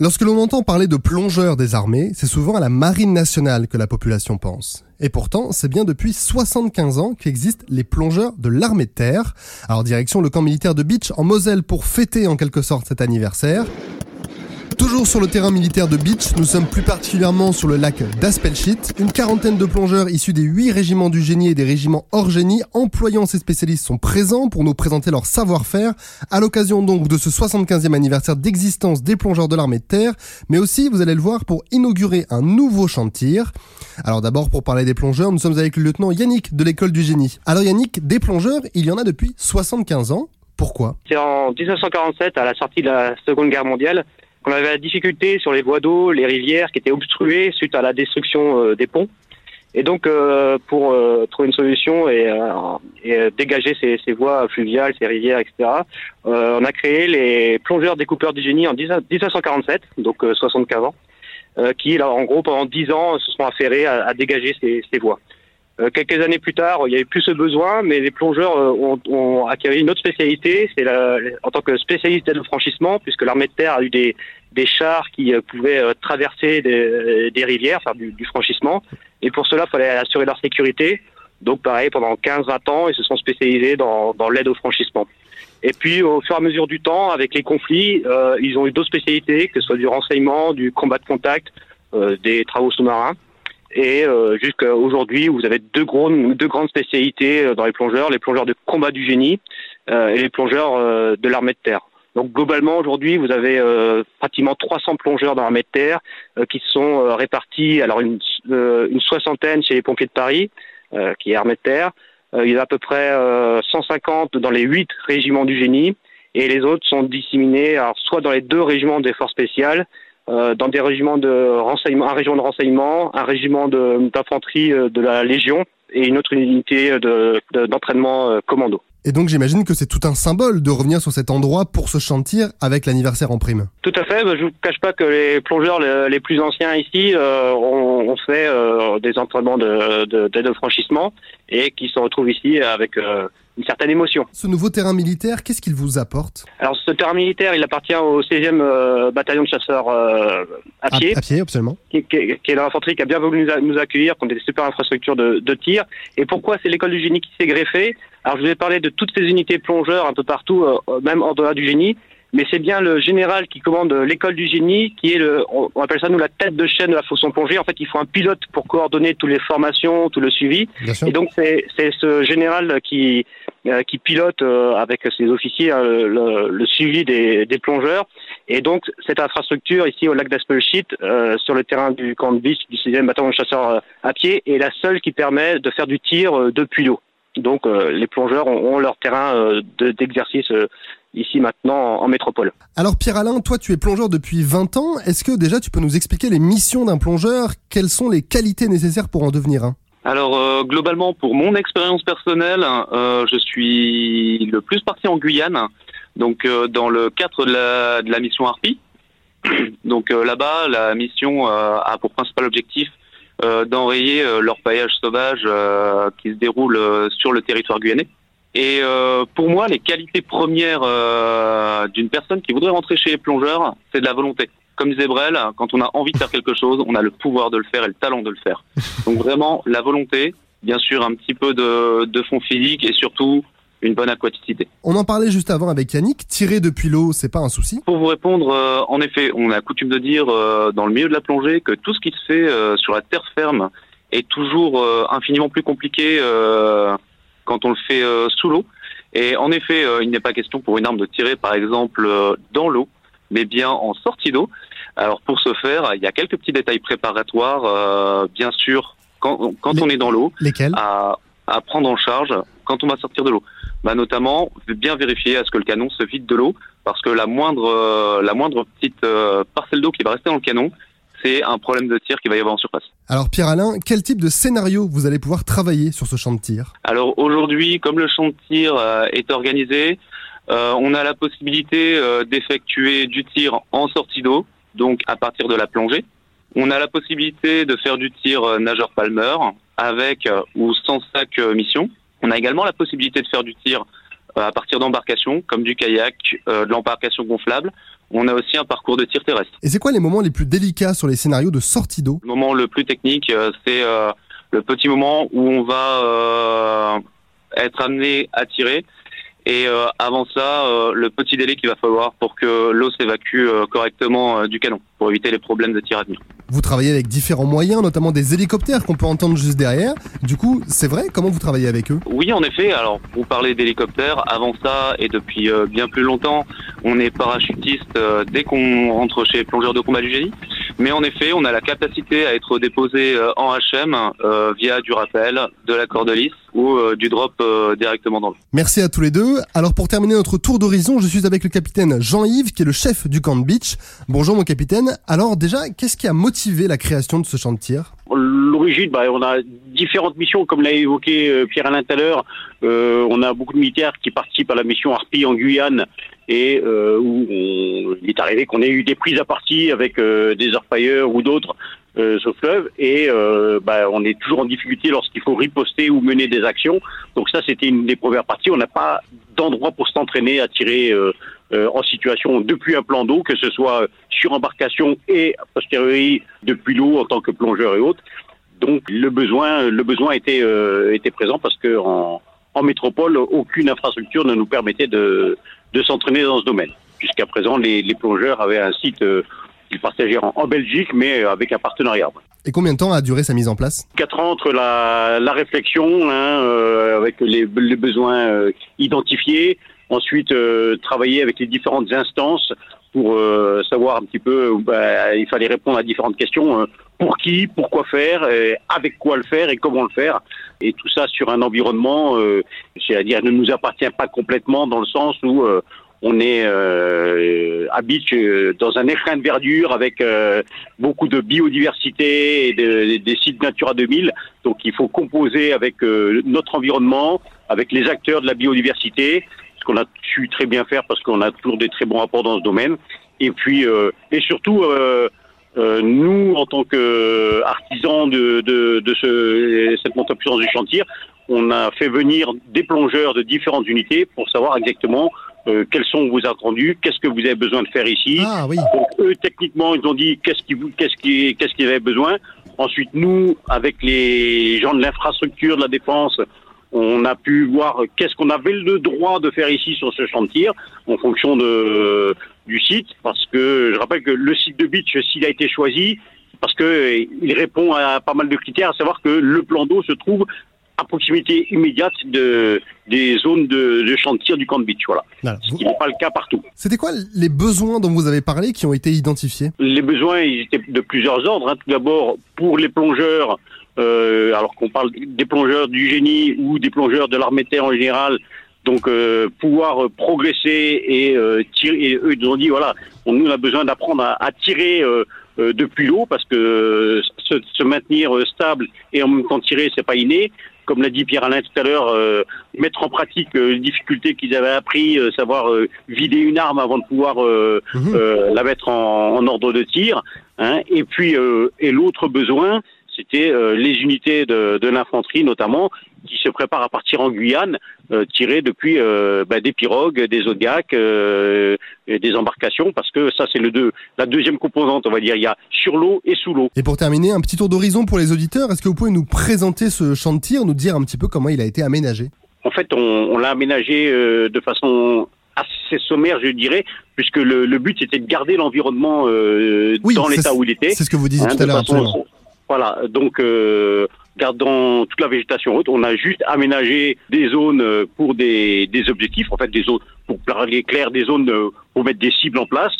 Lorsque l'on entend parler de plongeurs des armées, c'est souvent à la marine nationale que la population pense. Et pourtant, c'est bien depuis 75 ans qu'existent les plongeurs de l'armée de terre. Alors direction le camp militaire de Beach en Moselle pour fêter en quelque sorte cet anniversaire. Toujours sur le terrain militaire de Beach, nous sommes plus particulièrement sur le lac d'Aspelshit. Une quarantaine de plongeurs issus des huit régiments du génie et des régiments hors génie, employant ces spécialistes, sont présents pour nous présenter leur savoir-faire, à l'occasion donc de ce 75e anniversaire d'existence des plongeurs de l'armée de terre, mais aussi, vous allez le voir, pour inaugurer un nouveau tir. Alors d'abord, pour parler des plongeurs, nous sommes avec le lieutenant Yannick de l'école du génie. Alors Yannick, des plongeurs, il y en a depuis 75 ans. Pourquoi? C'est en 1947, à la sortie de la Seconde Guerre mondiale, on avait la difficulté sur les voies d'eau, les rivières qui étaient obstruées suite à la destruction euh, des ponts. Et donc, euh, pour euh, trouver une solution et, dégager ces, voies fluviales, ces rivières, etc., on a créé les plongeurs découpeurs du génie en 1947, donc 75 ans, qui, en gros, pendant 10 ans, se sont affairés à, dégager ces voies. Euh, quelques années plus tard, il n'y avait plus ce besoin, mais les plongeurs euh, ont, ont acquis une autre spécialité, c'est en tant que spécialiste d'aide au franchissement, puisque l'armée de terre a eu des, des chars qui euh, pouvaient traverser des, des rivières, faire du, du, franchissement, et pour cela, il fallait assurer leur sécurité. Donc pareil, pendant 15-20 ans, ils se sont spécialisés dans, dans l'aide au franchissement. Et puis, au fur et à mesure du temps, avec les conflits, ils ont eu d'autres spécialités, que ce soit du renseignement, du combat de contact, euh, des travaux sous-marins. Et euh, jusqu'à aujourd'hui, vous avez deux, deux grandes spécialités euh, dans les plongeurs, les plongeurs de combat du génie euh, et les plongeurs euh, de l'armée de terre. Donc globalement, aujourd'hui, vous avez euh, pratiquement 300 plongeurs dans l'armée de terre qui sont répartis, alors une, une, soixantaine chez les pompiers de Paris, qui est armée de terre. il y a à peu près 150 dans les huit régiments du génie, et les autres sont disséminés alors, soit dans les deux régiments des forces spéciales, euh, dans des régiments de renseignement, un régiment de renseignement, un régiment d'infanterie de, de, la Légion et une autre unité d'entraînement de, euh, commando. Et donc j'imagine que c'est tout un symbole de revenir sur cet endroit pour ce chantier avec l'anniversaire en prime. Tout à fait. Je ne vous cache pas que les plongeurs les, plus anciens ici euh, ont, ont, fait euh, des entraînements d'aide de, de, franchissement et qui se retrouvent ici avec euh, une certaine émotion. Ce nouveau terrain militaire, qu'est-ce qu'il vous apporte? Alors ce terrain militaire, il appartient au 16e euh, bataillon de chasseurs à pied. À, pied, absolument. Qui, qui, qui est l'infanterie qui a bien voulu nous, nous accueillir, qui ont des super infrastructures de, de tir. Et pourquoi c'est l'école du génie qui s'est greffée. Alors je vous ai parlé de toutes ces unités plongeurs un peu partout, euh, même en dehors du génie mais c'est bien le général qui commande l'école du génie, qui est le, on appelle ça nous la tête de chaîne de la fausse plongée. En fait, il faut un pilote pour coordonner toutes les formations, tout le suivi. Et donc c'est ce général qui euh, qui pilote euh, avec ses officiers hein, le, le, suivi des, des, plongeurs. Et donc cette infrastructure ici au lac d'Aspelshit, euh, sur le terrain du camp de Beach du 6e bataillon de chasseurs à pied, est la seule qui permet de faire du tir depuis l'eau. Donc les plongeurs ont, ont leur terrain d'exercice ici maintenant en, métropole. Alors Pierre-Alain, toi tu es plongeur depuis 20 ans. Est-ce que déjà tu peux nous expliquer les missions d'un plongeur? Quelles sont les qualités nécessaires pour en devenir un? Alors euh, globalement, pour mon expérience personnelle, euh, je suis le plus parti en Guyane, donc euh, dans le cadre de la, de la mission Harpie. Donc euh, là-bas, la mission euh, a pour principal objectif euh, d'enrayer l'orpaillage sauvage qui se déroule sur le territoire guyanais. Et euh, pour moi, les qualités premières euh, d'une personne qui voudrait rentrer chez les plongeurs, c'est de la volonté. Comme disait Brel, quand on a envie de faire quelque chose, on a le pouvoir de le faire et le talent de le faire. Donc vraiment, la volonté, bien sûr un petit peu de, de fond physique et surtout une bonne aquaticité. On en parlait juste avant avec Yannick, tirer depuis l'eau, c'est pas un souci? Pour vous répondre, euh, en effet, on a coutume de dire euh, dans le milieu de la plongée que tout ce qui se fait euh, sur la terre ferme est toujours euh, infiniment plus compliqué quand on le fait euh, sous l'eau. Et en effet, euh, il n'est pas question pour une arme de tirer, par exemple, euh, dans l'eau, mais bien en sortie d'eau. Alors pour ce faire, il y a quelques petits détails préparatoires, bien sûr, quand, quand Les, on est dans l'eau, à, à prendre en charge quand on va sortir de l'eau. Bah, notamment, bien vérifier à ce que le canon se vide de l'eau, parce que la moindre, la moindre petite parcelle d'eau qui va rester dans le canon, c'est un problème de tir qui va y avoir en surface. Alors Pierre-Alain, quel type de scénario vous allez pouvoir travailler sur ce champ de tir? Alors aujourd'hui, comme le champ de tir euh, est organisé, euh, on a la possibilité euh, d'effectuer du tir en sortie d'eau, donc à partir de la plongée. On a la possibilité de faire du tir nageur palmeur avec ou sans sac mission. On a également la possibilité de faire du tir à partir d'embarcations comme du kayak, de l'embarcation gonflable On a aussi un parcours de tir terrestre. Et c'est quoi les moments les plus délicats sur les scénarios de sortie d'eau? Le moment le plus technique, euh, c'est euh, le petit moment où on va euh, être amené à tirer. Et euh, avant ça, euh, le petit délai qu'il va falloir pour que l'eau s'évacue euh, correctement euh, du canon, pour éviter les problèmes de tir à venir. Vous travaillez avec différents moyens, notamment des hélicoptères qu'on peut entendre juste derrière. Du coup, c'est vrai Comment vous travaillez avec eux? Oui, en effet. Alors, vous parlez d'hélicoptères. Avant ça, et depuis euh, bien plus longtemps, on est parachutiste euh, dès qu'on rentre chez plongeurs de combat du génie. Mais en effet, on a la capacité à être déposé euh, en HM euh, via du rappel, de la corde lisse ou euh, du drop euh, directement dans l'eau. Merci à tous les deux. Alors pour terminer notre tour d'horizon, je suis avec le capitaine Jean-Yves, qui est le chef du camp de beach. Bonjour mon capitaine. Alors déjà, qu'est-ce qui a motivé la création de ce champ de tir? L'origine, bah, on a différentes missions, comme l'a évoqué euh, Pierre-Alain tout à l'heure. Euh, on a beaucoup de militaires qui participent à la mission Harpie en Guyane et euh, où on, il est arrivé qu'on ait eu des prises à partie avec euh, des orpailleurs ou d'autres euh, le fleuve et euh, bah, on est toujours en difficulté lorsqu'il faut riposter ou mener des actions. Donc ça, c'était une des premières parties. On n'a pas d'endroit pour s'entraîner à tirer euh, euh, en situation depuis un plan d'eau, que ce soit sur embarcation et a posteriori depuis l'eau en tant que plongeur et autres. Donc le besoin, le besoin était était présent parce que en, en métropole, aucune infrastructure ne nous permettait de de s'entraîner dans ce domaine. Jusqu'à présent, les, les plongeurs avaient un site euh, qu'ils partageaient en, en Belgique, mais avec un partenariat. Et combien de temps a duré sa mise en place? Quatre ans entre la, la réflexion, hein, euh, avec les, les besoins euh, identifiés, ensuite euh, travailler avec les différentes instances pour euh, savoir un petit peu, bah, il fallait répondre à différentes questions. euh, pour qui, pourquoi faire, euh, avec quoi le faire et comment le faire. Et tout ça sur un environnement, euh, c'est-à-dire ne nous appartient pas complètement dans le sens où euh, on est euh, habite euh, dans un écrin de verdure avec euh, beaucoup de biodiversité et de- des sites Natura 2000. Donc il faut composer avec euh, notre environnement, avec les acteurs de la biodiversité, qu'on a su très bien faire parce qu'on a toujours des très bons rapports dans ce domaine. Et puis euh, et surtout euh, euh, nous, en tant qu'artisans de, de, de ce, cette montée en puissance du chantier, on a fait venir des plongeurs de différentes unités pour savoir exactement euh, quels sont vos attendus, qu'est-ce que vous avez besoin de faire ici. Ah oui. Donc eux, techniquement, ils ont dit qu'est-ce qu'ils vous- qu'est-ce qui qu'est-ce qu'ils avaient besoin. Ensuite, nous, avec les gens de l'infrastructure de la défense, on a pu voir qu'est-ce qu'on avait le droit de faire ici sur ce champ de tir en fonction de du site, parce que je rappelle que le site de beach, s'il a été choisi, parce que il répond à pas mal de critères, à savoir que le plan d'eau se trouve à proximité immédiate de des zones de, de tir du camp de beach, voilà. Voilà. Ce qui n'est pas le cas partout. C'était quoi les besoins dont vous avez parlé qui ont été identifiés? Les besoins ils étaient de plusieurs ordres. hein. Tout d'abord, pour les plongeurs, euh, alors qu'on parle des plongeurs du génie ou des plongeurs de l'armée de terre en général, donc euh, pouvoir progresser et euh, tirer. Et eux, ils ont dit voilà, on, nous on a besoin d'apprendre à, à tirer euh, euh, depuis l'eau parce que euh, se, se maintenir stable et en même temps tirer, c'est pas inné. Comme l'a dit Pierre Alain tout à l'heure, euh, mettre en pratique euh, les difficultés qu'ils avaient appris, euh, savoir euh, vider une arme avant de pouvoir euh, la mettre en, en ordre de tir. Hein. Et puis, euh, et l'autre besoin, c'était euh, les unités de, de l'infanterie notamment, qui se préparent à partir en Guyane, euh, tirer depuis euh, bah, des pirogues, des zodiacs, euh, et des embarcations, parce que ça c'est le deux, la deuxième composante, on va dire. Il y a sur l'eau et sous l'eau. Et pour terminer, un petit tour d'horizon pour les auditeurs. Est-ce que vous pouvez nous présenter ce champ de tir, nous dire un petit peu comment il a été aménagé? En fait, on, on l'a aménagé de façon assez sommaire, je dirais, puisque le, le but c'était de garder l'environnement Oui, dans l'état où il était. C'est ce que vous disiez Hein, tout à l'heure. Voilà, donc euh, gardant toute la végétation haute, on a juste aménagé des zones euh, pour des, des objectifs, en fait des zones pour parler clair, des zones euh, pour mettre des cibles en place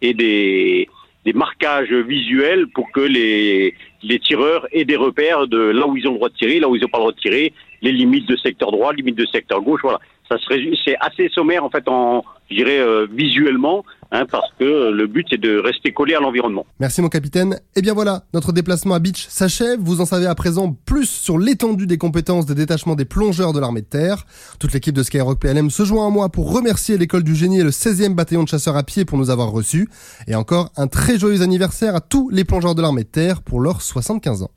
et des, des marquages visuels pour que les, les tireurs aient des repères de là où ils ont le droit de tirer, là où ils n'ont pas le droit de tirer, les limites de secteur droit, limites de secteur gauche, voilà. C'est assez sommaire en fait en, je dirais euh, visuellement, hein, parce que le but c'est de rester collé à l'environnement. Merci mon capitaine. Et bien voilà, notre déplacement à Beach s'achève. Vous en savez à présent plus sur l'étendue des compétences des détachements des plongeurs de l'armée de terre. Toute l'équipe de Skyrock PLM se joint à moi pour remercier l'école du génie et le 16e bataillon de chasseurs à pied pour nous avoir reçus. Et encore un très joyeux anniversaire à tous les plongeurs de l'armée de terre pour leurs 75 ans.